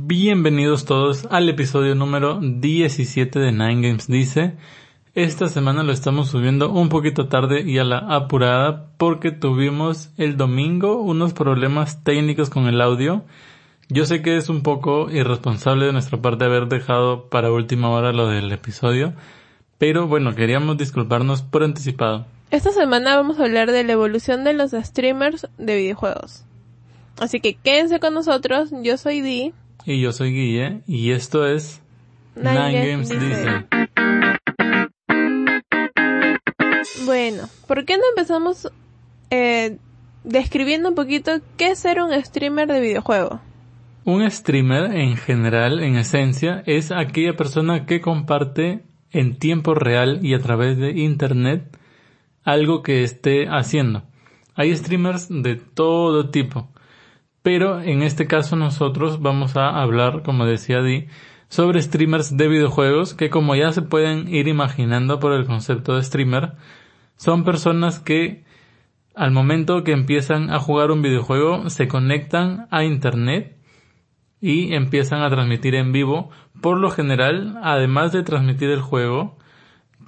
Bienvenidos todos al episodio número 17 de Nine Games Dice. Esta semana lo estamos subiendo un poquito tarde y a la apurada porque tuvimos el domingo unos problemas técnicos con el audio. Yo sé que es un poco irresponsable de nuestra parte haber dejado para última hora lo del episodio, pero bueno, queríamos disculparnos por anticipado. Esta semana vamos a hablar de la evolución de los streamers de videojuegos. Así que quédense con nosotros, yo soy Di. Y yo soy Guille, y esto es Nine Nine Games. Bueno, ¿por qué no empezamos eh, describiendo un poquito qué es ser un streamer de videojuego? Un streamer en general, en esencia, es aquella persona que comparte en tiempo real y a través de internet algo que esté haciendo. Hay streamers de todo tipo, pero en este caso nosotros vamos a hablar, como decía Di, sobre streamers de videojuegos que como ya se pueden ir imaginando por el concepto de streamer, son personas que al momento que empiezan a jugar un videojuego se conectan a internet y empiezan a transmitir en vivo. Por lo general, además de transmitir el juego,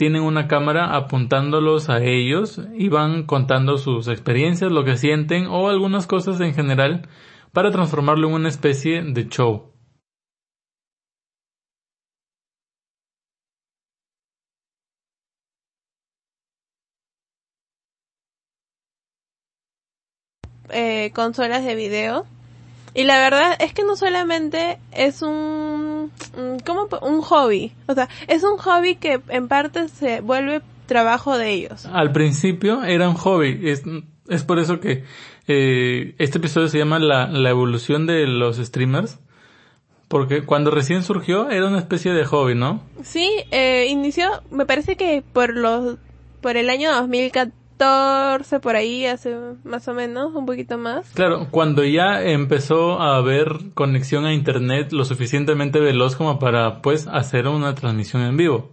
tienen una cámara apuntándolos a ellos y van contando sus experiencias, lo que sienten o algunas cosas en general para transformarlo en una especie de show. Eh, consolas de video. Y la verdad es que no solamente es un, un- ¿cómo po- un hobby, o sea, es un hobby que en parte se vuelve trabajo de ellos. Al principio era un hobby, es, es por eso que eh, este episodio se llama la, la evolución de los streamers, porque cuando recién surgió era una especie de hobby, ¿no? Sí, eh, inició, me parece que por los, por el año 2014, por ahí, hace más o menos, un poquito más. Claro, cuando ya empezó a haber conexión a internet lo suficientemente veloz como para pues hacer una transmisión en vivo.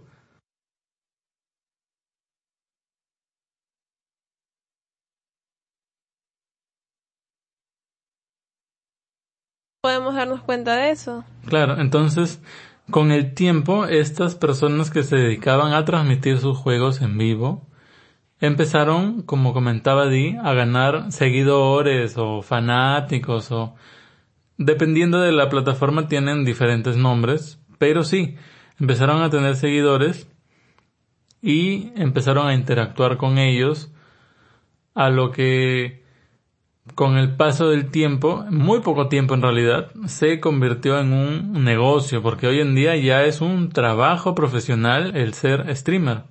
Podemos darnos cuenta de eso. Claro, entonces con el tiempo estas personas que se dedicaban a transmitir sus juegos en vivo empezaron, como comentaba Di, a ganar seguidores o fanáticos o dependiendo de la plataforma tienen diferentes nombres, pero sí, empezaron a tener seguidores y empezaron a interactuar con ellos a lo que con el paso del tiempo, muy poco tiempo en realidad, se convirtió en un negocio, porque hoy en día ya es un trabajo profesional el ser streamer.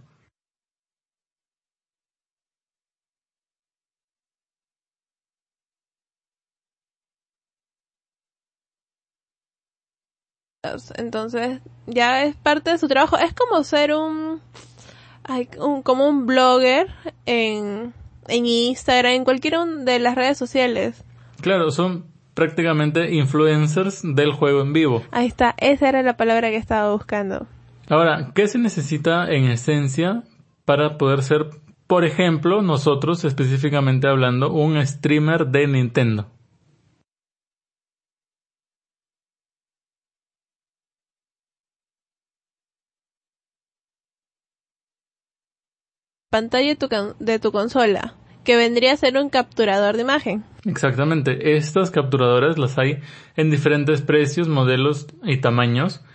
Entonces, ya es parte de su trabajo. Es como ser un, ay, un- como un blogger en, en Instagram, en cualquiera de las redes sociales. Claro, son prácticamente influencers del juego en vivo. Ahí está, esa era la palabra que estaba buscando. Ahora, ¿qué se necesita en esencia para poder ser, por ejemplo, nosotros específicamente hablando, un streamer de Nintendo? Pantalla de tu, de tu consola, que vendría a ser un capturador de imagen. Exactamente, estas capturadoras las hay en diferentes precios, modelos y tamaños.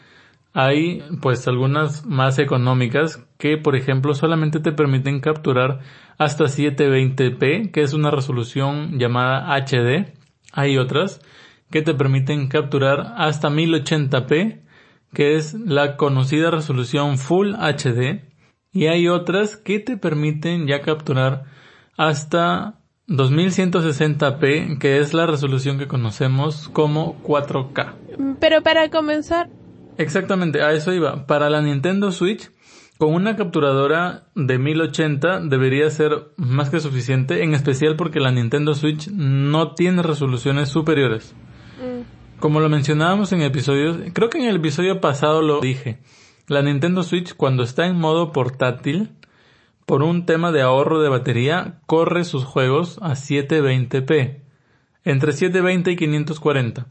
Hay pues algunas más económicas que por ejemplo solamente te permiten capturar hasta 720p, que es una resolución llamada HD. Hay otras que te permiten capturar hasta 1080p, que es la conocida resolución Full HD. Y hay otras que te permiten ya capturar hasta 2160p, que es la resolución que conocemos como 4K. Pero para comenzar, Exactamente, a eso iba. Para la Nintendo Switch, con una capturadora de 1080 debería ser más que suficiente, en especial porque la Nintendo Switch no tiene resoluciones superiores. mm, Como lo mencionábamos en episodios, creo que en el episodio pasado lo dije. La Nintendo Switch cuando está en modo portátil, por un tema de ahorro de batería, corre sus juegos a 720p, entre 720 y 540.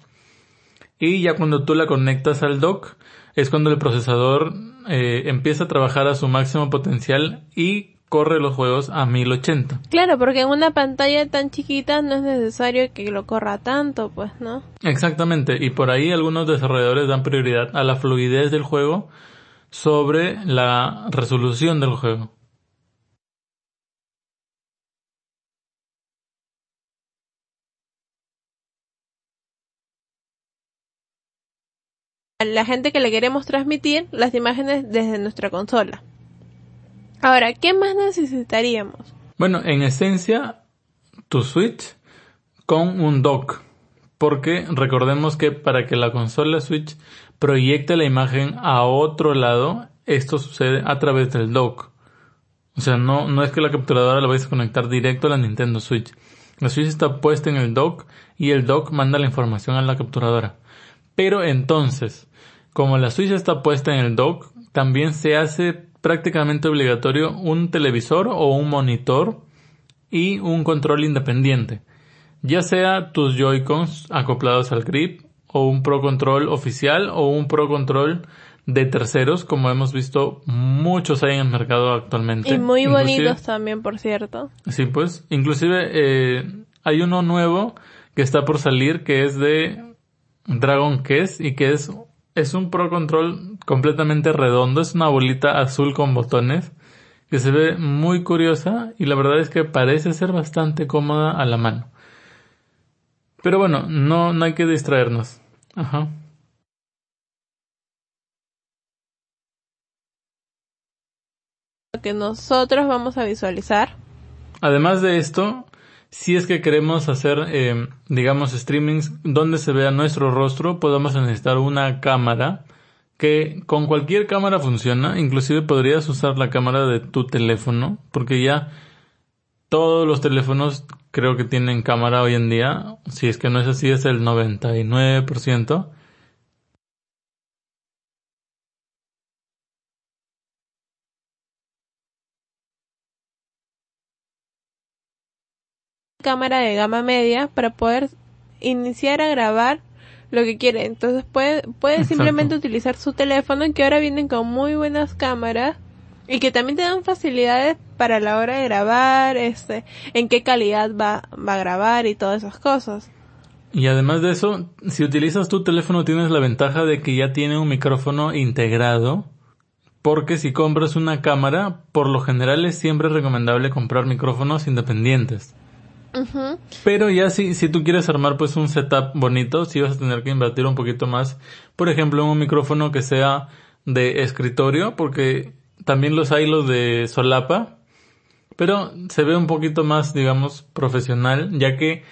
Y ya cuando tú la conectas al dock, es cuando el procesador eh, empieza a trabajar a su máximo potencial y corre los juegos a 1080. Claro, porque en una pantalla tan chiquita no es necesario que lo corra tanto, pues, ¿no? Exactamente, y por ahí algunos desarrolladores dan prioridad a la fluidez del juego sobre la resolución del juego. la gente que le queremos transmitir las imágenes desde nuestra consola. Ahora, ¿qué más necesitaríamos? Bueno, en esencia, tu Switch con un dock. Porque recordemos que para que la consola Switch proyecte la imagen a otro lado, esto sucede a través del dock. O sea, no, no es que la capturadora la vayas a conectar directo a la Nintendo Switch. La Switch está puesta en el dock y el dock manda la información a la capturadora. Pero entonces, como la Switch está puesta en el dock, también se hace prácticamente obligatorio un televisor o un monitor y un control independiente, ya sea tus Joy-Cons acoplados al grip o un Pro Control oficial o un Pro Control de terceros, como hemos visto muchos hay en el mercado actualmente. Y muy bonitos también, por cierto. Sí, pues, inclusive eh, hay uno nuevo que está por salir que es de Dragon Quest y que es es un Pro Control completamente redondo, es una bolita azul con botones que se ve muy curiosa y la verdad es que parece ser bastante cómoda a la mano. Pero bueno, no, no hay que distraernos. Ajá. Lo que nosotros vamos a visualizar. Además de esto, si es que queremos hacer, eh, digamos, streamings donde se vea nuestro rostro, podemos necesitar una cámara que con cualquier cámara funciona, inclusive podrías usar la cámara de tu teléfono, porque ya todos los teléfonos creo que tienen cámara hoy en día, si es que no es así es el 99%. cámara de gama media para poder iniciar a grabar lo que quiere. Entonces puede, puede simplemente utilizar su teléfono que ahora vienen con muy buenas cámaras y que también te dan facilidades para la hora de grabar, este, en qué calidad va, va a grabar y todas esas cosas. Y además de eso, si utilizas tu teléfono tienes la ventaja de que ya tiene un micrófono integrado, porque si compras una cámara, por lo general es siempre recomendable comprar micrófonos independientes. Pero ya si, si tú quieres armar pues un setup bonito, si vas a tener que invertir un poquito más. Por ejemplo, un micrófono que sea de escritorio, porque también los hay los de solapa, pero se ve un poquito más, digamos, profesional, ya que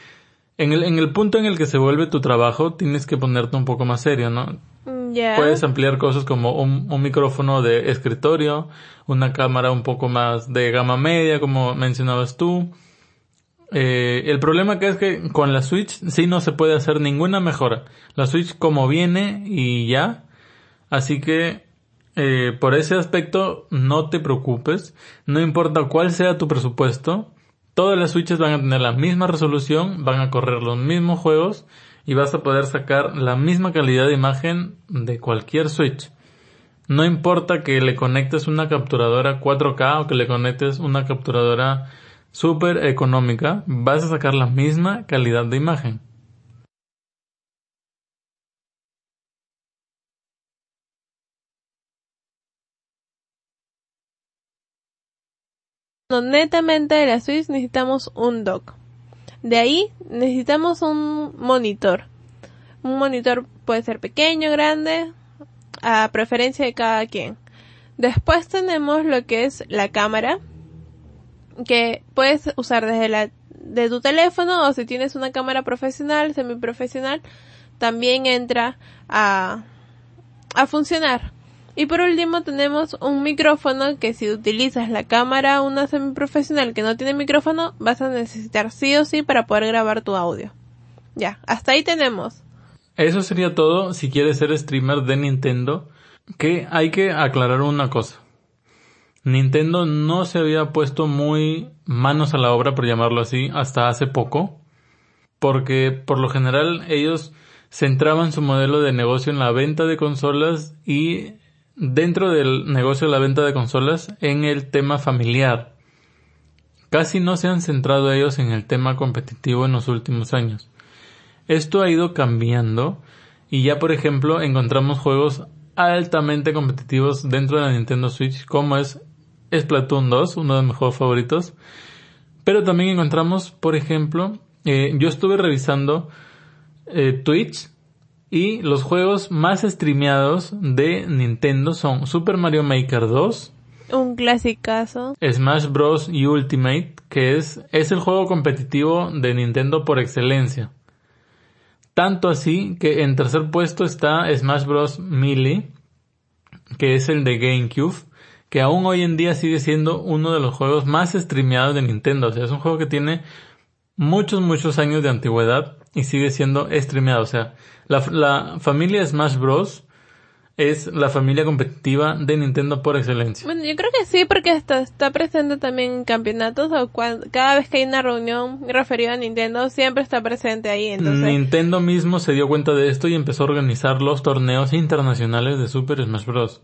en el, en el punto en el que se vuelve tu trabajo, tienes que ponerte un poco más serio, ¿no? Mm, Puedes ampliar cosas como un, un micrófono de escritorio, una cámara un poco más de gama media, como mencionabas tú, eh, el problema que es que con la Switch sí no se puede hacer ninguna mejora. La Switch como viene y ya. Así que eh, por ese aspecto no te preocupes. No importa cuál sea tu presupuesto. Todas las Switches van a tener la misma resolución, van a correr los mismos juegos y vas a poder sacar la misma calidad de imagen de cualquier Switch. No importa que le conectes una capturadora 4K o que le conectes una capturadora súper económica, vas a sacar la misma calidad de imagen. Netamente de la Switch necesitamos un dock. De ahí necesitamos un monitor. Un monitor puede ser pequeño, grande, a preferencia de cada quien. Después tenemos lo que es la cámara, que puedes usar desde la de tu teléfono o si tienes una cámara profesional, semiprofesional, también entra a, a funcionar. Y por último tenemos un micrófono que si utilizas la cámara una semiprofesional que no tiene micrófono, vas a necesitar sí o sí para poder grabar tu audio. Ya, hasta ahí tenemos. Eso sería todo si quieres ser streamer de Nintendo, que hay que aclarar una cosa. Nintendo no se había puesto muy manos a la obra, por llamarlo así, hasta hace poco, porque por lo general ellos centraban su modelo de negocio en la venta de consolas y dentro del negocio de la venta de consolas en el tema familiar. Casi no se han centrado ellos en el tema competitivo en los últimos años. Esto ha ido cambiando y ya por ejemplo encontramos juegos altamente competitivos dentro de la Nintendo Switch como es Splatoon 2, uno de mis juegos favoritos. Pero también encontramos, por ejemplo, eh, yo estuve revisando eh, Twitch y los juegos más streameados de Nintendo son Super Mario Maker 2, un clasicazo, Smash Bros. Ultimate, que es, es el juego competitivo de Nintendo por excelencia. Tanto así que en tercer puesto está Smash Bros. Melee, que es el de GameCube, que aún hoy en día sigue siendo uno de los juegos más streameados de Nintendo. O sea, es un juego que tiene muchos, muchos años de antigüedad y sigue siendo streameado. O sea, la, la familia Smash Bros es la familia competitiva de Nintendo por excelencia. Bueno, yo creo que sí, porque está, está presente también en campeonatos o cada vez que hay una reunión referida a Nintendo, siempre está presente ahí. Entonces... Nintendo mismo se dio cuenta de esto y empezó a organizar los torneos internacionales de Super Smash Bros.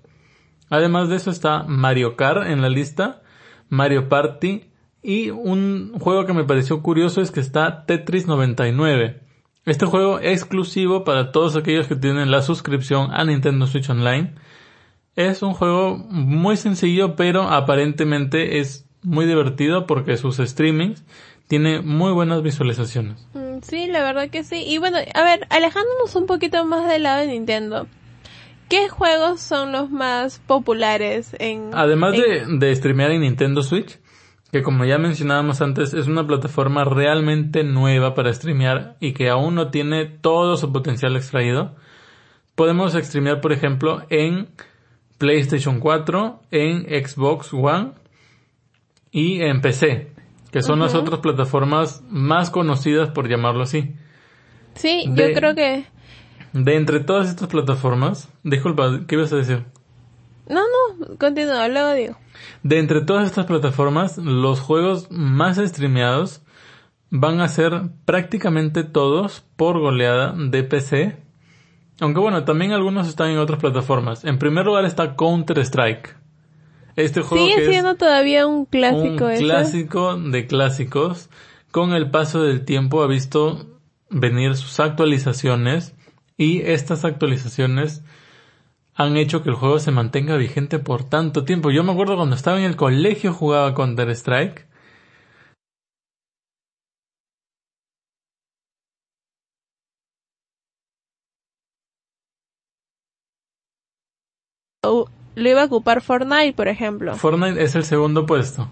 Además de eso está Mario Kart en la lista, Mario Party y un juego que me pareció curioso es que está Tetris 99 este juego exclusivo para todos aquellos que tienen la suscripción a Nintendo Switch Online. Es un juego muy sencillo, pero aparentemente es muy divertido porque sus streamings tiene muy buenas visualizaciones. Mm, sí, la verdad que sí. Y bueno, a ver, alejándonos un poquito más del lado de Nintendo. ¿Qué juegos son los más populares en... Además De, de streamear en Nintendo Switch, que como ya mencionábamos antes es una plataforma realmente nueva para streamear y que aún no tiene todo su potencial extraído. Podemos streamear por ejemplo en PlayStation 4, en Xbox One y en PC, que son las otras plataformas más conocidas por llamarlo así. Sí, yo creo que... De entre todas estas plataformas, disculpa, ¿qué ibas a decir? No, no, continúa, luego digo. De entre todas estas plataformas, los juegos más streameados van a ser prácticamente todos por goleada de PC. Aunque bueno, también algunos están en otras plataformas. En primer lugar está Counter Strike. Este juego Sigue siendo todavía un clásico. Un clásico de clásicos. Con el paso del tiempo ha visto venir sus actualizaciones y estas actualizaciones han hecho que el juego se mantenga vigente por tanto tiempo. Yo me acuerdo cuando estaba en el colegio jugaba Counter Strike. Lo iba a ocupar Fortnite, por ejemplo. Fortnite es el segundo puesto.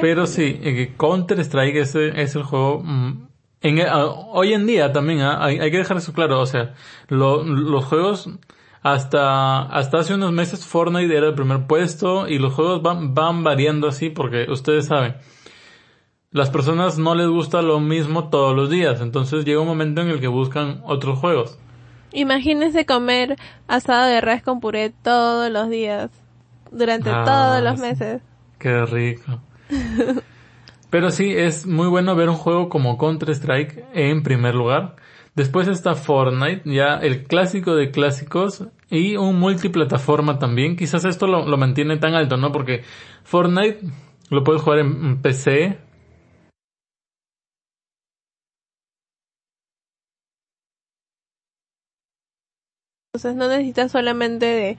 Pero sí, eh, Counter Strike es, es el juego mm, en, ah, hoy en día también ¿ah? hay, que dejar eso claro, o sea, los juegos hasta, hasta hace unos meses Fortnite era el primer puesto y los juegos van, van variando así porque ustedes saben, las personas no les gusta lo mismo todos los días, entonces llega un momento en el que buscan otros juegos. Imagínense comer asado de res con puré todos los días, durante ah, todos los meses. Qué rico. Pero sí, es muy bueno ver un juego como Counter Strike en primer lugar Después está Fortnite, ya el clásico de clásicos y un multiplataforma también. Quizás esto lo, mantiene tan alto, ¿no? Porque Fortnite lo puedes jugar en PC, Entonces no necesitas solamente de,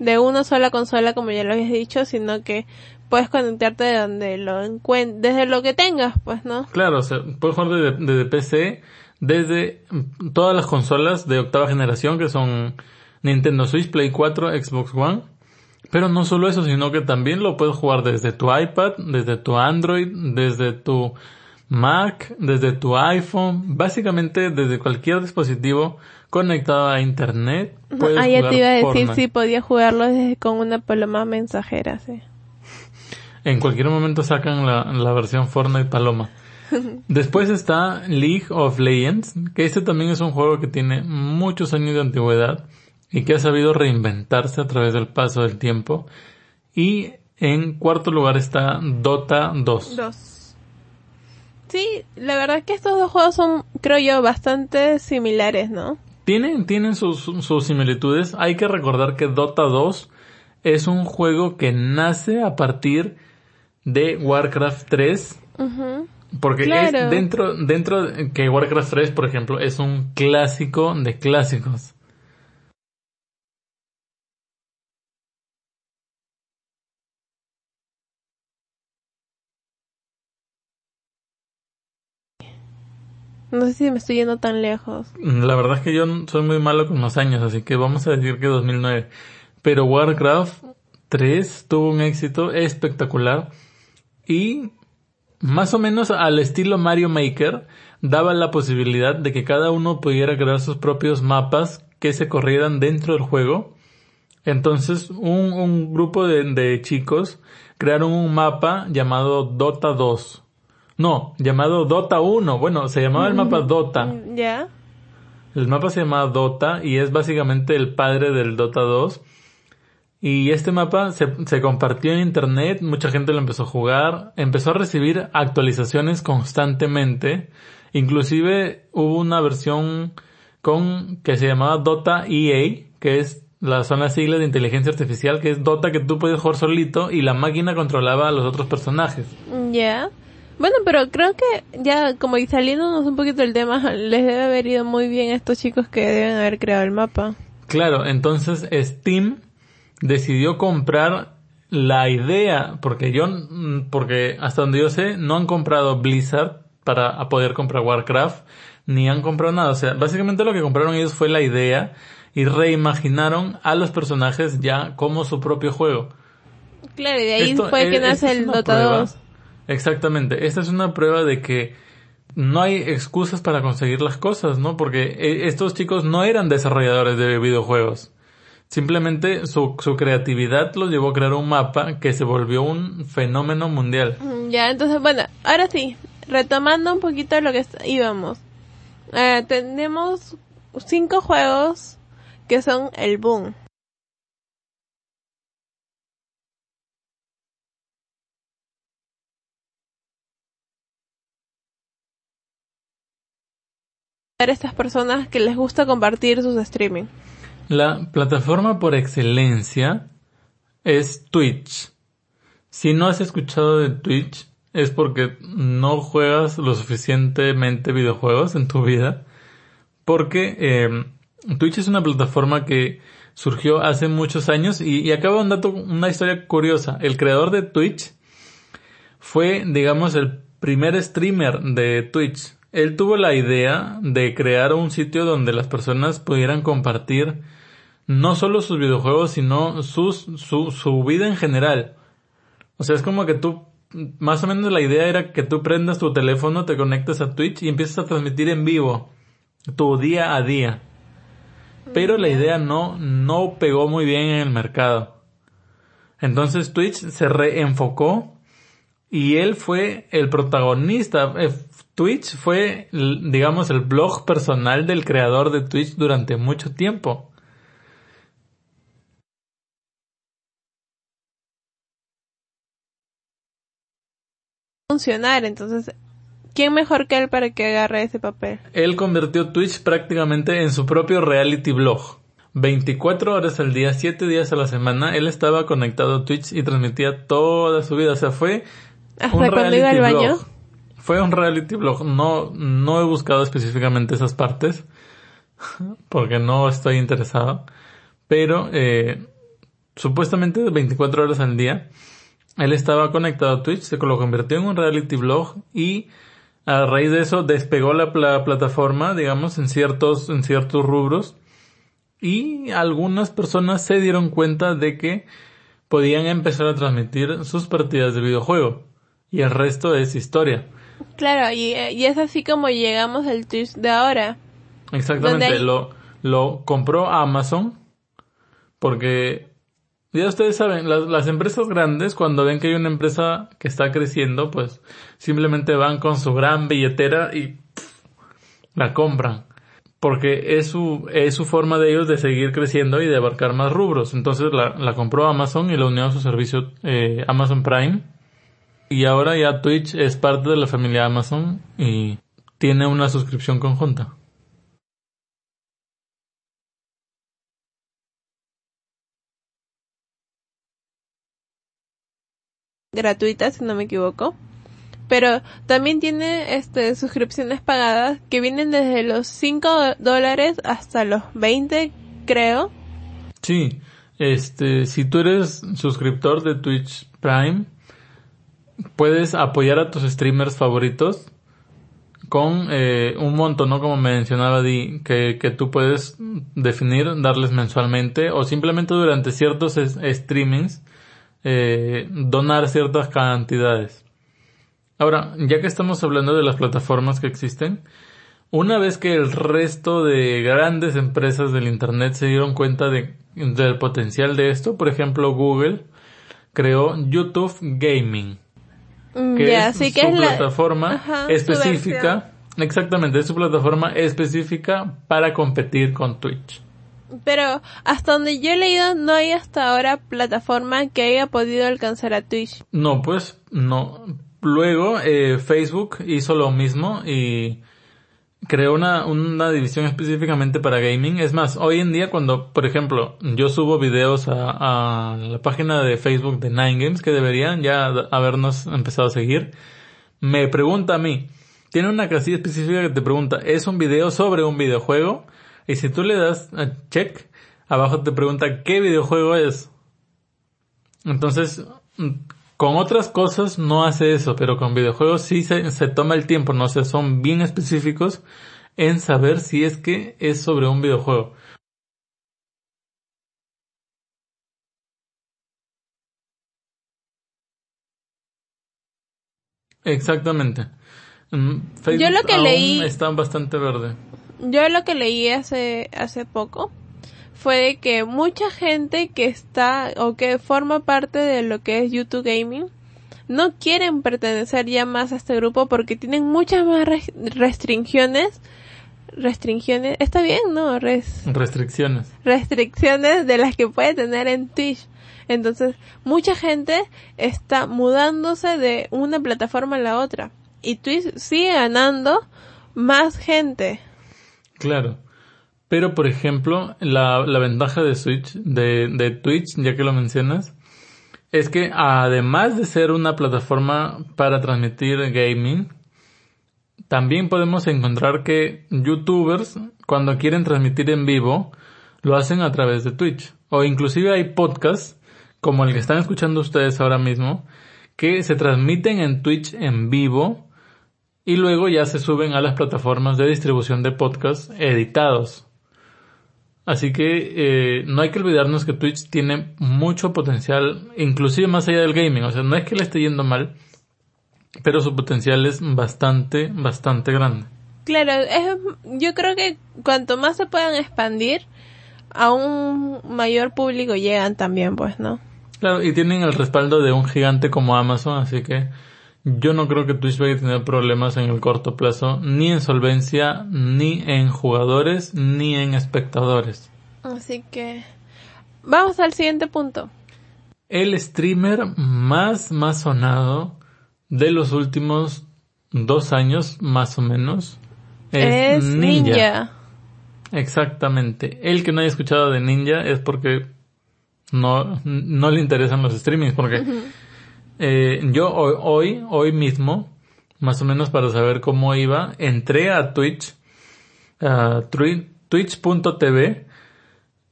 de una sola consola como ya lo habías dicho, sino que puedes conectarte de donde lo encuentres, desde lo que tengas, pues, ¿no? Claro, o sea, puedes jugar desde, desde PC, desde todas las consolas de octava generación que son Nintendo Switch, Play 4, Xbox One. Pero no solo eso, sino que también lo puedes jugar desde tu iPad, desde tu Android, desde tu Mac, desde tu iPhone, básicamente desde cualquier dispositivo conectado a internet. Puedes ah, ya te iba a decir si podía jugarlo desde con una paloma mensajera, sí. En cualquier momento sacan la, la versión Fortnite Paloma. Después está League of Legends, que este también es un juego que tiene muchos años de antigüedad y que ha sabido reinventarse a través del paso del tiempo. Y en cuarto lugar está Dota 2. Sí, la verdad es que estos dos juegos son, creo yo, bastante similares, ¿no? Tienen, tienen sus, sus similitudes. Hay que recordar que Dota 2 es un juego que nace a partir de Warcraft 3. Porque es dentro, dentro que Warcraft 3, por ejemplo, es un clásico de clásicos. No sé si me estoy yendo tan lejos. La verdad es que yo soy muy malo con los años, así que vamos a decir que 2009. Pero Warcraft 3 tuvo un éxito espectacular y más o menos al estilo Mario Maker daba la posibilidad de que cada uno pudiera crear sus propios mapas que se corrieran dentro del juego. Entonces un, un grupo de, de chicos crearon un mapa llamado Dota 2 no, llamado Dota 1. Bueno, se llamaba el mapa Dota. ¿Ya? El mapa se llamaba Dota y es básicamente el padre del Dota 2. Y este mapa se, se, compartió en internet, mucha gente lo empezó a jugar, empezó a recibir actualizaciones constantemente. Inclusive hubo una versión con que se llamaba Dota EA, que es la zona sigla de inteligencia artificial, que es Dota que tú puedes jugar solito y la máquina controlaba a los otros personajes. Ya. Bueno, pero creo que ya como y saliéndonos un poquito del tema, les debe haber ido muy bien a estos chicos que deben haber creado el mapa. Claro, entonces Steam decidió comprar la idea, porque yo, porque hasta donde yo sé, no han comprado Blizzard para poder comprar Warcraft, ni han comprado nada. O sea, básicamente lo que compraron ellos fue la idea y reimaginaron a los personajes ya como su propio juego. Claro, y de ahí fue que nace el Dota 2. Exactamente. Esta es una prueba de que no hay excusas para conseguir las cosas, ¿no? Porque eh, estos chicos no eran desarrolladores de videojuegos. Simplemente su, su creatividad los llevó a crear un mapa que se volvió un fenómeno mundial. Mm, ya, entonces, bueno, ahora sí, retomando un poquito lo que íbamos. Eh, tenemos cinco juegos que son el boom. estas personas que les gusta compartir sus streaming? La plataforma por excelencia es Twitch. Si no has escuchado de Twitch es porque no juegas lo suficientemente videojuegos en tu vida. Porque eh, Twitch es una plataforma que surgió hace muchos años y, y acaba un dato, una historia curiosa. El creador de Twitch fue, digamos, el primer streamer de Twitch él tuvo la idea de crear un sitio donde las personas pudieran compartir no solo sus videojuegos, sino sus, su, su vida en general. O sea, es como que tú, más o menos la idea era que tú prendas tu teléfono, te conectes a Twitch y empiezas a transmitir en vivo tu día a día. Pero la idea no, no pegó muy bien en el mercado. Entonces Twitch se reenfocó y él fue el protagonista, eh, Twitch fue, digamos, el blog personal del creador de Twitch durante mucho tiempo. Funcionar, entonces, ¿quién mejor que él para que agarre ese papel? Él convirtió Twitch prácticamente en su propio reality blog. 24 horas al día, 7 días a la semana, él estaba conectado a Twitch y transmitía toda su vida. O sea, fue un reality baño? fue un reality blog. No, no he buscado específicamente esas partes porque no estoy interesado. Pero eh, supuestamente 24 horas al día él estaba conectado a Twitch, se lo convirtió en un reality blog y a raíz de eso despegó la, la plataforma, digamos, en ciertos, en ciertos rubros y algunas personas se dieron cuenta de que podían empezar a transmitir sus partidas de videojuego y el resto es historia. Claro, y, y es así como llegamos al Twitch de ahora. Exactamente, lo, lo compró Amazon porque ya ustedes saben, las, las, empresas grandes cuando ven que hay una empresa que está creciendo, pues simplemente van con su gran billetera y la compran. Porque es su, es su forma de ellos de seguir creciendo y de abarcar más rubros. Entonces la, la compró Amazon y la unió a su servicio eh, Amazon Prime y ahora ya Twitch es parte de la familia Amazon y tiene una suscripción conjunta. Gratuita, si no me equivoco. Pero también tiene este suscripciones pagadas que vienen desde los 5 dólares hasta los 20, creo. Sí, este, si tú eres suscriptor de Twitch Prime, puedes apoyar a tus streamers favoritos con eh, un monto, ¿no? Como mencionaba Di, que, que tú puedes definir, darles mensualmente o simplemente durante ciertos streamings eh, donar ciertas cantidades. Ahora, ya que estamos hablando de las plataformas que existen, una vez que el resto de grandes empresas del Internet se dieron cuenta de, del potencial de esto, por ejemplo Google creó YouTube Gaming Mm, que es sí que su la- plataforma su específica, exactamente, es su plataforma específica para competir con Twitch. Pero hasta donde yo he leído, no hay hasta ahora plataforma que haya podido alcanzar a Twitch. No, pues no. Luego eh, Facebook hizo lo mismo y creó una, una división específicamente para gaming. Es más, hoy en día cuando, por ejemplo, yo subo videos a, a la página de Facebook de Nine Games, que deberían ya habernos empezado a seguir, me pregunta a mí, tiene una casilla específica que te pregunta, ¿es un video sobre un videojuego? Y si tú le das a check, abajo te pregunta qué videojuego es. Entonces, mm, con otras cosas no hace eso, pero con videojuegos sí se, se toma el tiempo, no sé, son bien específicos en saber si es que es sobre un videojuego. Exactamente. Mm, Facebook Yo lo que aún leí- está bastante verde. Yo lo que leí hace, hace poco fue de que mucha gente que está o que forma parte de lo que es YouTube Gaming no quieren pertenecer ya más a este grupo porque tienen muchas más res- restricciones. Restricciones, está bien, ¿no? Res- Restricciones. restricciones de las que puede tener en Twitch. Entonces, mucha gente está mudándose de una plataforma a la otra. Y Twitch sigue ganando más gente. Claro. Pero, por ejemplo, la, la ventaja de Switch, de, de Twitch, ya que lo mencionas, es que además de ser una plataforma para transmitir gaming, también podemos encontrar que youtubers, cuando quieren transmitir en vivo, lo hacen a través de Twitch. O inclusive hay podcasts, como el que están escuchando ustedes ahora mismo, que se transmiten en Twitch en vivo y luego ya se suben a las plataformas de distribución de podcast editados. Así que eh, no hay que olvidarnos que Twitch tiene mucho potencial, inclusive más allá del gaming. O sea, no es que le esté yendo mal, pero su potencial es bastante, bastante grande. Claro, es, yo creo que cuanto más se puedan expandir, a un mayor público llegan también, pues, ¿no? Claro, y tienen el respaldo de un gigante como Amazon, así que yo no creo que Twitch vaya a tener problemas en el corto plazo, ni en solvencia, ni en jugadores, ni en espectadores. Así que vamos al siguiente punto. El streamer más, más sonado de los últimos dos años, más o menos, es, Es Ninja. Ninja. Exactamente. El que no haya escuchado de Ninja es porque no, no le interesan los streamings, porque eh, yo hoy, hoy, mismo, más o menos para saber cómo iba, entré a Twitch, a twi- twitch.tv,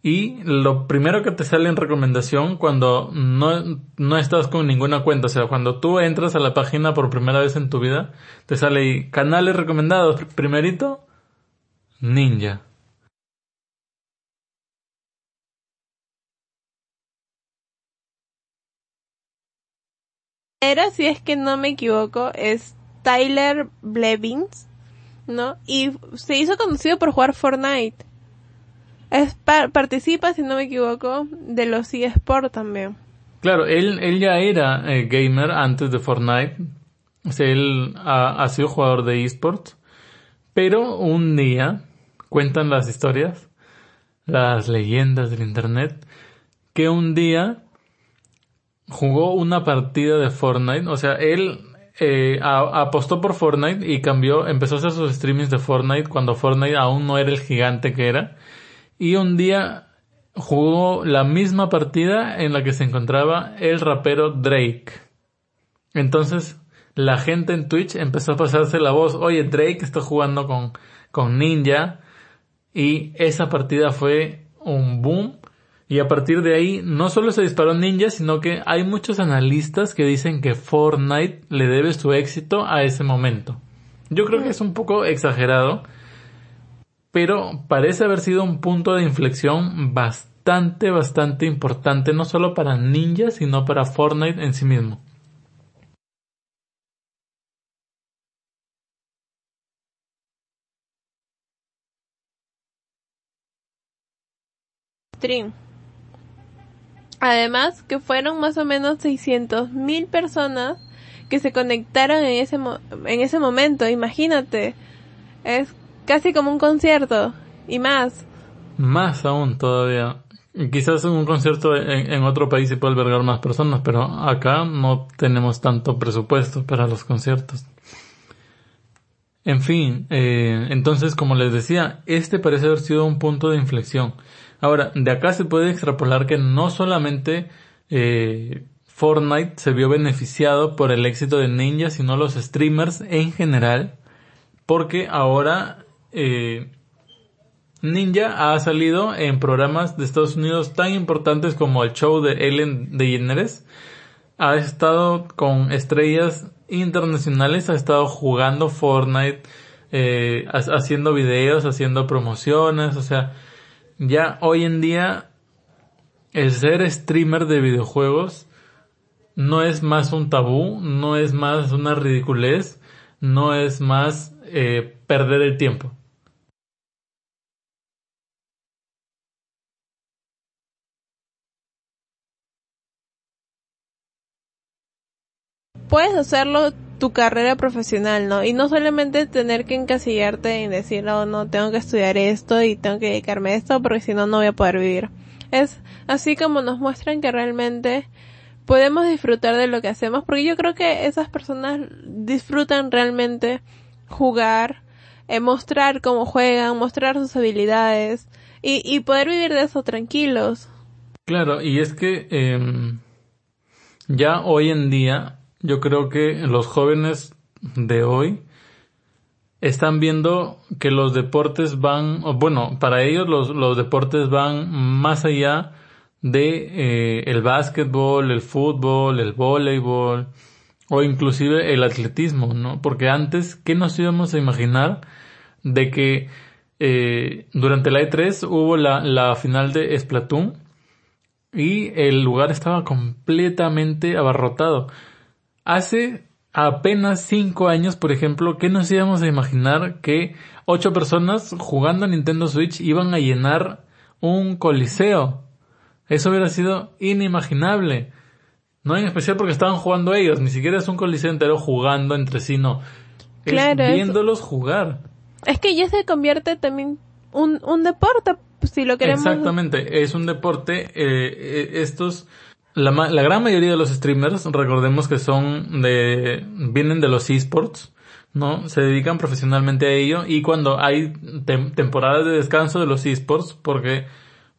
y lo primero que te sale en recomendación cuando no, no estás con ninguna cuenta, o sea, cuando tú entras a la página por primera vez en tu vida, te sale ahí, canales recomendados, primerito, Ninja. Era, si es que no me equivoco, es Tyler Blevins, ¿no? Y se hizo conocido por jugar Fortnite. Es pa- participa, si no me equivoco, de los eSports también. Claro, él, él ya era eh, gamer antes de Fortnite. O sea, él ha sido jugador de esports. Pero un día, cuentan las historias, las leyendas del internet, que un día jugó una partida de Fortnite. O sea, él eh, apostó por Fortnite y cambió, empezó a hacer sus streamings de Fortnite cuando Fortnite aún no era el gigante que era. Y un día jugó la misma partida en la que se encontraba el rapero Drake. Entonces, la gente en Twitch empezó a pasarse la voz, oye, Drake está jugando con, con Ninja, y esa partida fue un boom. Y a partir de ahí, no solo se disparó Ninja, sino que hay muchos analistas que dicen que Fortnite le debe su éxito a ese momento. Yo creo que es un poco exagerado, pero parece haber sido un punto de inflexión bastante, bastante importante, no solo para Ninja, sino para Fortnite en sí mismo. Stream. Además, que fueron más o menos 600 mil personas que se conectaron en ese, en ese momento, imagínate. Es casi como un concierto y más. Más aún todavía. Quizás en un concierto en, otro país se puede albergar más personas, pero acá no tenemos tanto presupuesto para los conciertos. En fin, eh, entonces como les decía, este parece haber sido un punto de inflexión. Ahora, de acá se puede extrapolar que no solamente eh, Fortnite se vio beneficiado por el éxito de Ninja, sino los streamers en general, porque ahora eh, Ninja ha salido en programas de Estados Unidos tan importantes como el show de Ellen DeGeneres, ha estado con estrellas internacionales, ha estado jugando Fortnite, eh, haciendo videos, haciendo promociones, o sea, ya hoy en día el ser streamer de videojuegos no es más un tabú, no es más una ridiculez, no es más eh, perder el tiempo. Puedes hacerlo tu carrera profesional, ¿no? Y no solamente tener que encasillarte en decir, oh, no, tengo que estudiar esto y tengo que dedicarme a esto porque si no, no voy a poder vivir. Es así como nos muestran que realmente podemos disfrutar de lo que hacemos, porque yo creo que esas personas disfrutan realmente jugar, eh, mostrar cómo juegan, mostrar sus habilidades y, y poder vivir de eso tranquilos. Claro, y es que eh, ya hoy en día yo creo que los jóvenes de hoy están viendo que los deportes van, bueno, para ellos los, los deportes van más allá de eh, el básquetbol, el fútbol, el voleibol o inclusive el atletismo, ¿no? Porque antes, ¿qué nos íbamos a imaginar de que eh, durante la E3 hubo la, la final de Splatoon y el lugar estaba completamente abarrotado? Hace apenas cinco años, por ejemplo, ¿qué nos íbamos a imaginar que ocho personas jugando a Nintendo Switch iban a llenar un coliseo? Eso hubiera sido inimaginable. No en especial porque estaban jugando ellos, ni siquiera es un coliseo entero jugando entre sí, no. Claro, viéndolos jugar. Es que ya se convierte también un, un deporte, si lo queremos. Exactamente, es un deporte. Eh, eh, estos, la, la gran mayoría de los streamers, recordemos que son de, vienen de los esports, ¿no? Se dedican profesionalmente a ello y cuando hay temporadas de descanso de los esports, porque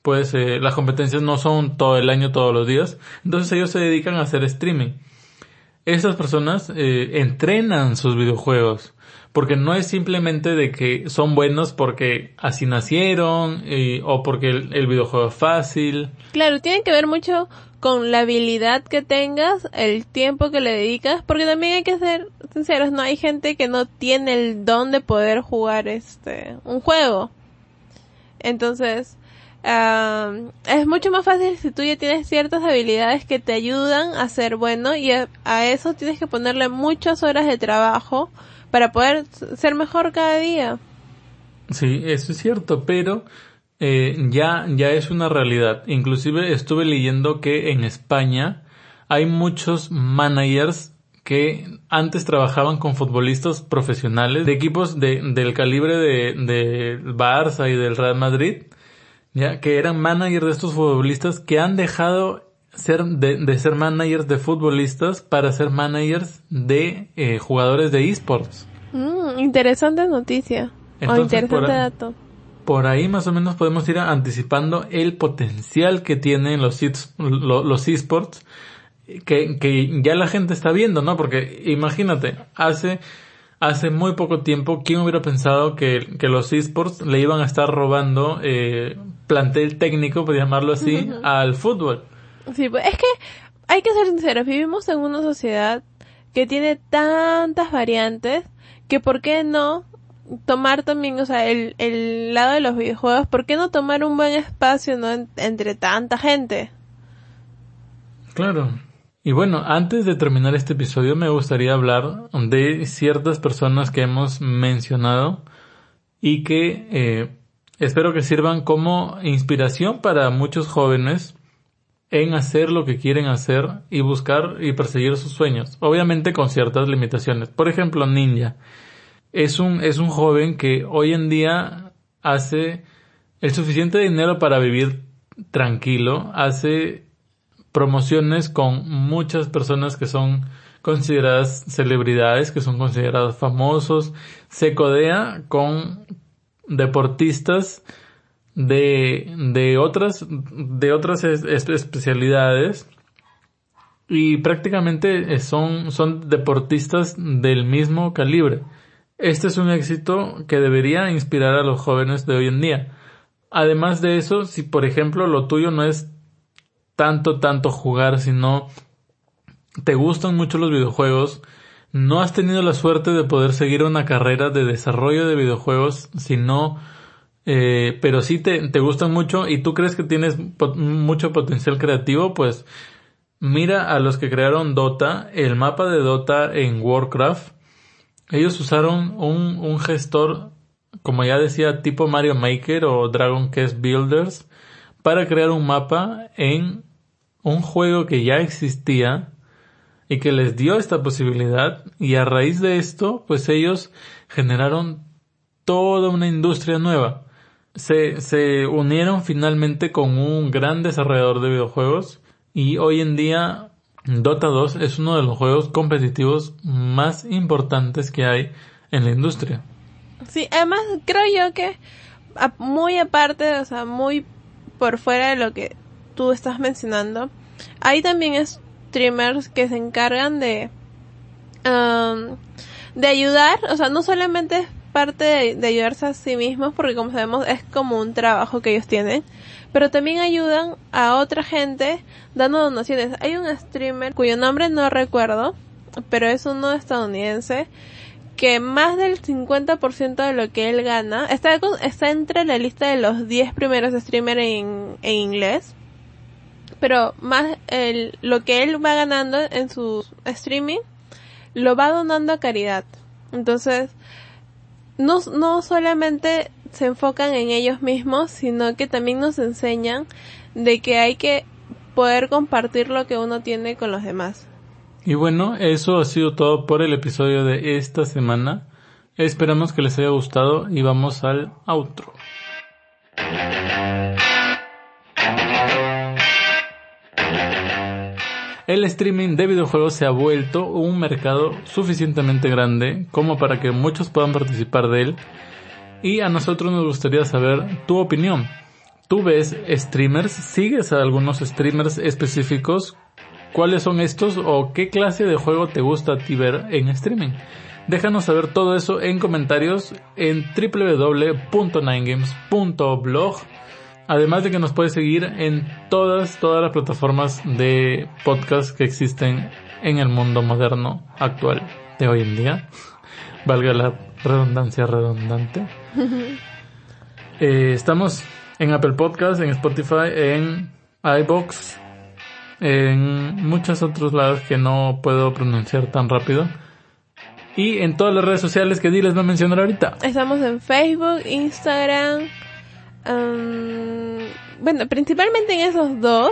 pues eh, las competencias no son todo el año, todos los días. Entonces ellos se dedican a hacer streaming. Esas personas eh, entrenan sus videojuegos. Porque no es simplemente de que son buenos porque así nacieron eh, o porque el, el, videojuego es fácil. Claro, tiene que ver mucho con la habilidad que tengas, el tiempo que le dedicas, porque también hay que ser sinceros, no hay gente que no tiene el don de poder jugar este un juego. Entonces, es mucho más fácil si tú ya tienes ciertas habilidades que te ayudan a ser bueno y a, eso tienes que ponerle muchas horas de trabajo para poder ser mejor cada día. Sí, eso es cierto, pero eh, ya, ya es una realidad. Inclusive estuve leyendo que en España hay muchos managers que antes trabajaban con futbolistas profesionales de equipos de, del calibre de, de Barça y del Real Madrid ya que eran managers de estos futbolistas que han dejado ser de, ser managers de futbolistas para ser managers de eh, jugadores de esports. Mm, interesante noticia. o interesante dato. Por ahí más o menos podemos ir anticipando el potencial que tienen los, los esports que, que ya la gente está viendo, ¿no? Porque imagínate, hace, hace muy poco tiempo, ¿quién hubiera pensado que, que los esports le iban a estar robando eh, plantel técnico, por llamarlo así, al fútbol? Sí, pues es que hay que ser sinceros, vivimos en una sociedad que tiene tantas variantes que por qué no tomar también, o sea, el, el lado de los videojuegos, ¿por qué no tomar un buen espacio, no, entre tanta gente? Claro. Y bueno, antes de terminar este episodio me gustaría hablar de ciertas personas que hemos mencionado y que eh, espero que sirvan como inspiración para muchos jóvenes en hacer lo que quieren hacer y buscar y perseguir sus sueños, obviamente con ciertas limitaciones. Por ejemplo, Ninja es un, es un joven que hoy en día hace el suficiente dinero para vivir tranquilo, hace promociones con muchas personas que son consideradas celebridades, que son considerados famosos, se codea con deportistas de, de otras, de otras especialidades y prácticamente son, son deportistas del mismo calibre. Este es un éxito que debería inspirar a los jóvenes de hoy en día. Además de eso, si por ejemplo lo tuyo no es tanto, tanto jugar, sino te gustan mucho los videojuegos, no has tenido la suerte de poder seguir una carrera de desarrollo de videojuegos, sino, eh, pero sí te, te gustan mucho y tú crees que tienes mucho potencial creativo, pues mira a los que crearon Dota, el mapa de Dota en Warcraft, ellos usaron un, un gestor, como ya decía, tipo Mario Maker o Dragon Quest Builders, para crear un mapa en un juego que ya existía y que les dio esta posibilidad y a raíz de esto, pues ellos generaron toda una industria nueva. Se, se unieron finalmente con un gran desarrollador de videojuegos y hoy en día Dota 2 es uno de los juegos competitivos más importantes que hay en la industria. Sí, además creo yo que muy aparte, o sea, muy por fuera de lo que tú estás mencionando, hay también streamers que se encargan de um, de ayudar, o sea, no solamente parte de, de ayudarse a sí mismos, porque como sabemos es como un trabajo que ellos tienen, pero también ayudan a otra gente dando donaciones. Hay un streamer cuyo nombre no recuerdo, pero es uno estadounidense que más del 50% de lo que él gana está, está entre la lista de los 10 primeros streamers en, en inglés. Pero más el, lo que él va ganando en su streaming lo va donando a caridad. Entonces, no, no solamente se enfocan en ellos mismos, sino que también nos enseñan de que hay que poder compartir lo que uno tiene con los demás. Y bueno, eso ha sido todo por el episodio de esta semana. Esperamos que les haya gustado y vamos al outro. El streaming de videojuegos se ha vuelto un mercado suficientemente grande como para que muchos puedan participar de él y a nosotros nos gustaría saber tu opinión. ¿Tú ves streamers? ¿Sigues a algunos streamers específicos? ¿Cuáles son estos o qué clase de juego te gusta a ti ver en streaming? Déjanos saber todo eso en comentarios en www.ninegames.blog. Además de que nos puedes seguir en todas, todas las plataformas de podcast que existen en el mundo moderno actual de hoy en día. Valga la redundancia redundante. Eh, estamos en Apple Podcast, en Spotify, en iBox, en muchos otros lados que no puedo pronunciar tan rápido. Y en todas las redes sociales que Diles va a mencionar ahorita. Estamos en Facebook, Instagram, um, bueno, principalmente en esos dos,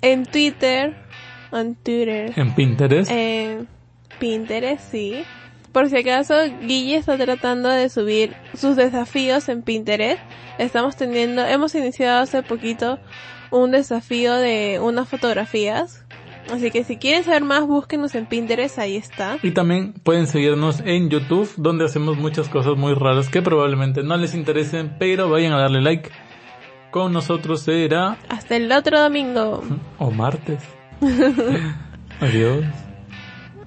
en Twitter, en Twitter, en Pinterest, en Pinterest, sí. Por si acaso, Guille está tratando de subir sus desafíos en Pinterest. Estamos teniendo, hemos iniciado hace poquito un desafío de unas fotografías. Así que si quieren saber más, búsquenos en Pinterest, ahí está. Y también pueden seguirnos en YouTube, donde hacemos muchas cosas muy raras que probablemente no les interesen, pero vayan a darle like. Con nosotros será... Hasta el otro domingo. O martes. Adiós.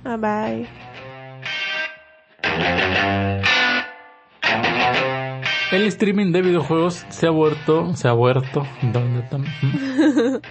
Ah, bye. El streaming de videojuegos se ha vuelto, se ha vuelto, ¿dónde está?